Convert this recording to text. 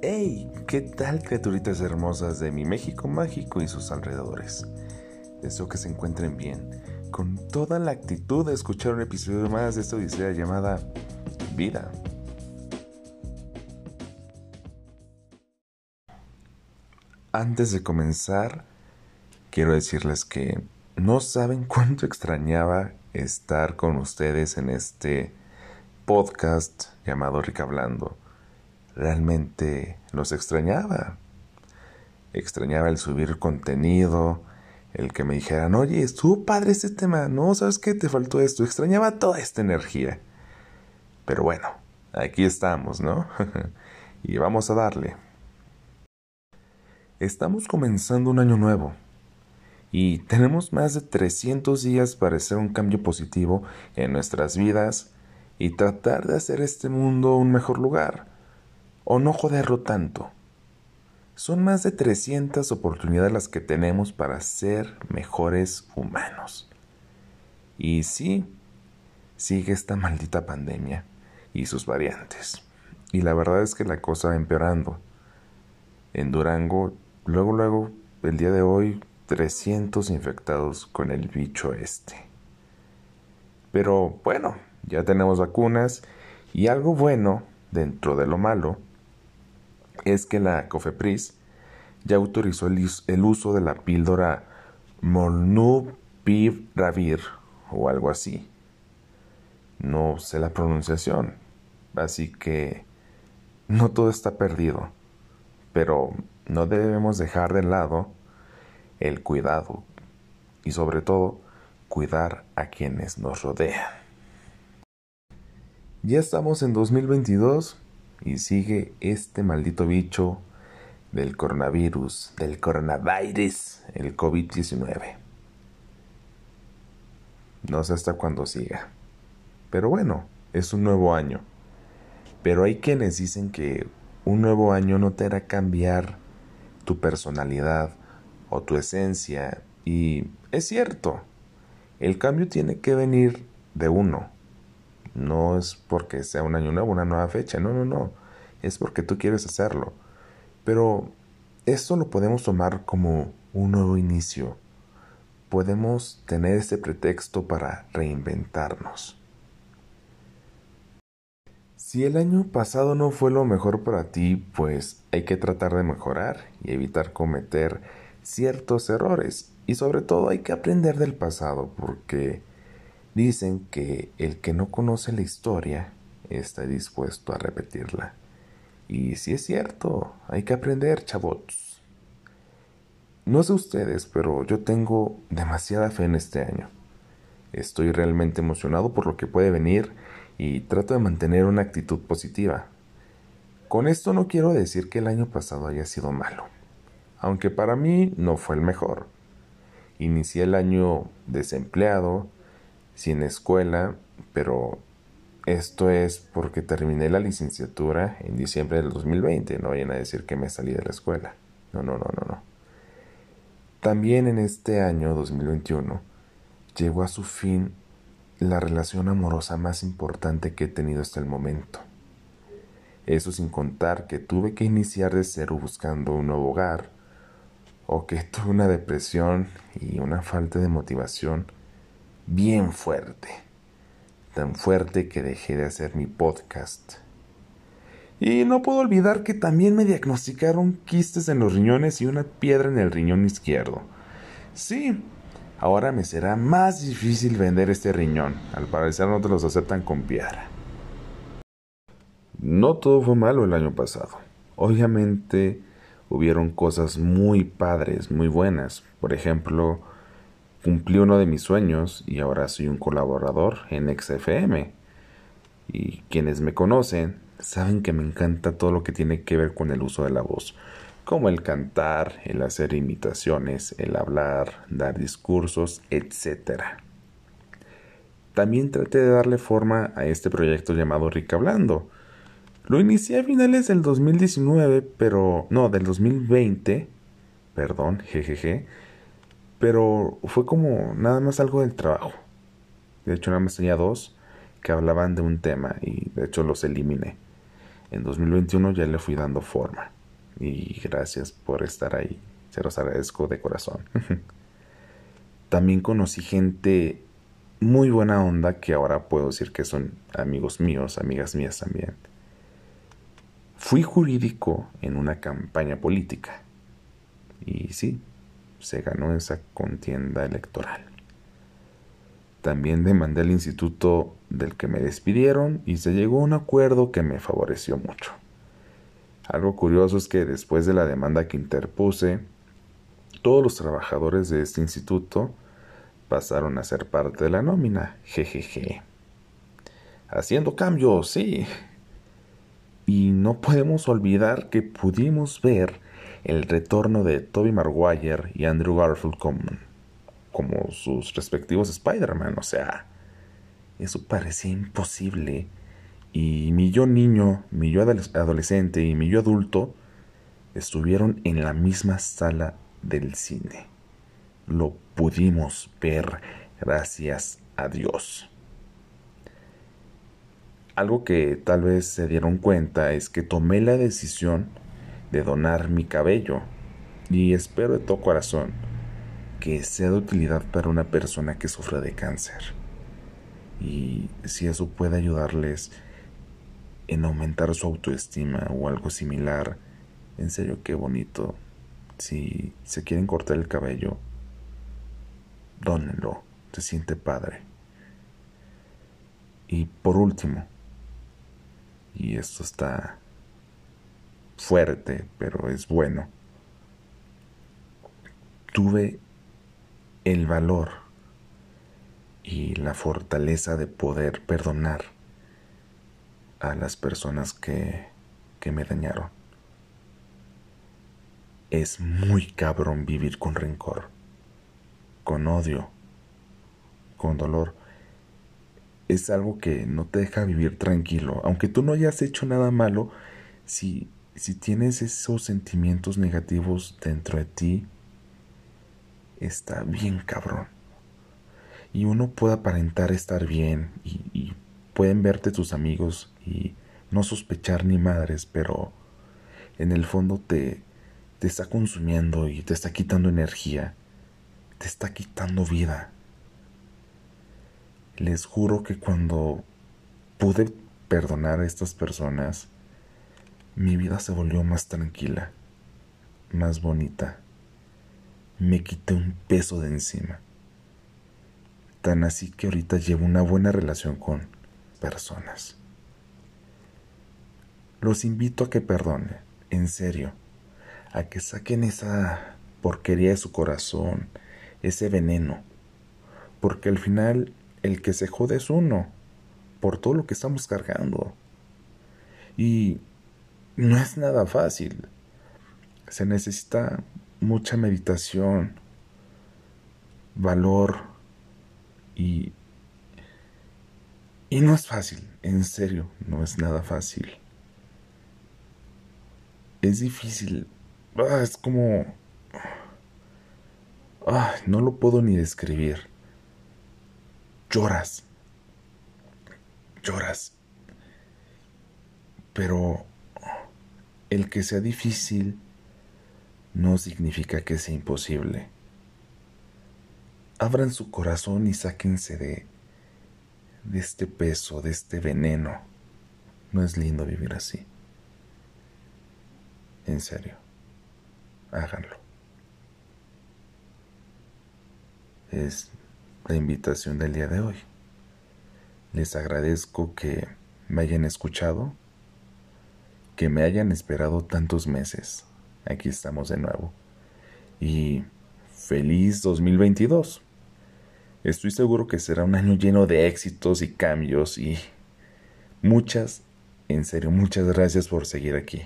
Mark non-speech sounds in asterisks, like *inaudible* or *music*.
¡Hey! ¿Qué tal criaturitas hermosas de mi México mágico y sus alrededores? Deseo que se encuentren bien, con toda la actitud de escuchar un episodio más de esta odisea llamada Vida. Antes de comenzar, quiero decirles que no saben cuánto extrañaba estar con ustedes en este podcast llamado Rica Hablando realmente los extrañaba. Extrañaba el subir contenido, el que me dijeran, oye, estuvo padre este tema, no, ¿sabes qué? Te faltó esto. Extrañaba toda esta energía. Pero bueno, aquí estamos, ¿no? *laughs* y vamos a darle. Estamos comenzando un año nuevo y tenemos más de 300 días para hacer un cambio positivo en nuestras vidas y tratar de hacer este mundo un mejor lugar o no joderlo tanto. Son más de 300 oportunidades las que tenemos para ser mejores humanos. Y sí, sigue esta maldita pandemia y sus variantes. Y la verdad es que la cosa va empeorando. En Durango, luego, luego, el día de hoy, 300 infectados con el bicho este. Pero bueno, ya tenemos vacunas y algo bueno, dentro de lo malo, es que la COFEPRIS ya autorizó el, uso de la píldora Molnupiravir o algo así. No sé la pronunciación, así que no todo está perdido, pero no debemos dejar de lado el cuidado y sobre todo cuidar a quienes nos rodean. Ya estamos en 2022 y sigue este maldito bicho del coronavirus, del coronavirus, el COVID-19. No sé hasta cuándo siga. Pero bueno, es un nuevo año. Pero hay quienes dicen que un nuevo año no te hará cambiar tu personalidad o tu esencia. Y es cierto, el cambio tiene que venir de uno. No es porque sea un año nuevo, una nueva fecha, no, no, no. Es porque tú quieres hacerlo. Pero esto lo podemos tomar como un nuevo inicio. Podemos tener este pretexto para reinventarnos. Si el año pasado no fue lo mejor para ti, pues hay que tratar de mejorar y evitar cometer ciertos errores. Y sobre todo hay que aprender del pasado porque Dicen que el que no conoce la historia está dispuesto a repetirla. Y si es cierto, hay que aprender, chavots. No sé ustedes, pero yo tengo demasiada fe en este año. Estoy realmente emocionado por lo que puede venir y trato de mantener una actitud positiva. Con esto no quiero decir que el año pasado haya sido malo, aunque para mí no fue el mejor. Inicié el año desempleado, sin escuela, pero esto es porque terminé la licenciatura en diciembre del 2020. No vayan a decir que me salí de la escuela. No, no, no, no, no. También en este año 2021 llegó a su fin la relación amorosa más importante que he tenido hasta el momento. Eso sin contar que tuve que iniciar de cero buscando un nuevo hogar, o que *laughs* tuve una depresión y una falta de motivación bien fuerte, tan fuerte que dejé de hacer mi podcast. Y no puedo olvidar que también me diagnosticaron quistes en los riñones y una piedra en el riñón izquierdo. Sí, ahora me será más difícil vender este riñón. Al parecer no te los aceptan con piedra. No todo fue malo el año pasado. Obviamente hubieron cosas muy padres, muy buenas. Por ejemplo, Cumplí uno de mis sueños y ahora soy un colaborador en XFM. Y quienes me conocen saben que me encanta todo lo que tiene que ver con el uso de la voz, como el cantar, el hacer imitaciones, el hablar, dar discursos, etc. También traté de darle forma a este proyecto llamado Rica Hablando. Lo inicié a finales del 2019, pero no, del 2020, perdón, jejeje pero fue como nada más algo del trabajo. De hecho, nada más tenía dos que hablaban de un tema y de hecho los eliminé. en 2021 ya le fui dando forma. Y gracias por estar ahí. Se los agradezco de corazón. *laughs* También conocí gente muy buena onda que ahora puedo decir que son amigos míos, amigas mías también. Fui jurídico en una campaña política. Y sí, se ganó esa contienda electoral. También demandé al instituto del que me despidieron y se llegó a un acuerdo que me favoreció mucho. Algo curioso es que después de la demanda que interpuse, todos los trabajadores de este instituto pasaron a ser parte de la nómina. Jejeje. Haciendo cambios, sí. Y no podemos olvidar que pudimos ver el retorno de Toby Maguire y Andrew Garfield como, como sus respectivos Spider-Man. O sea, eso parecía imposible. Y mi yo niño, mi yo adolescente y mi yo adulto estuvieron en la misma sala del cine. Lo pudimos ver gracias a Dios. Algo que tal vez se dieron cuenta es que tomé la decisión de donar mi cabello y espero de todo corazón que sea de utilidad para una persona que sufre de cáncer. Y si eso puede ayudarles en aumentar su autoestima o algo similar, en serio qué bonito. Si se quieren cortar el cabello, dónenlo, se siente padre. Y por último, y esto está fuerte, pero es bueno. Tuve el valor y la fortaleza de poder perdonar a las personas que, que me dañaron. Es muy cabrón vivir con rencor, con odio, con dolor. Es algo que no te deja vivir tranquilo. Aunque tú no hayas hecho nada malo, si si tienes esos sentimientos negativos dentro de ti, está bien cabrón. Y uno puede aparentar estar bien y, pueden verte tus amigos y no sospechar ni madres, pero en el fondo te, te está consumiendo y te está quitando energía, te está quitando vida. Les juro que cuando pude perdonar a estas personas, mi vida se volvió más tranquila, más bonita. Me quité un peso de encima. Tan así que ahorita llevo una buena relación con personas. Los invito a que perdonen, en serio, a que saquen esa porquería de su corazón, ese veneno, porque al final el que se jode es uno, por todo lo que estamos cargando. Y no es nada fácil. Se necesita mucha meditación, valor y... Y no es fácil, en serio, no es nada fácil. Es difícil. Ah, es como... Ah, no lo puedo ni describir. Lloras. Lloras. Pero el que sea difícil no significa que sea imposible. Abran su corazón y sáquense de, de este peso, de este veneno. No es lindo vivir así. En serio, háganlo. Es la invitación del día de hoy. Les agradezco que me hayan escuchado que me hayan esperado tantos meses. Aquí estamos de nuevo. Y feliz 2022. Estoy seguro que será un año lleno de éxitos y cambios y muchas, en serio, muchas gracias por seguir aquí.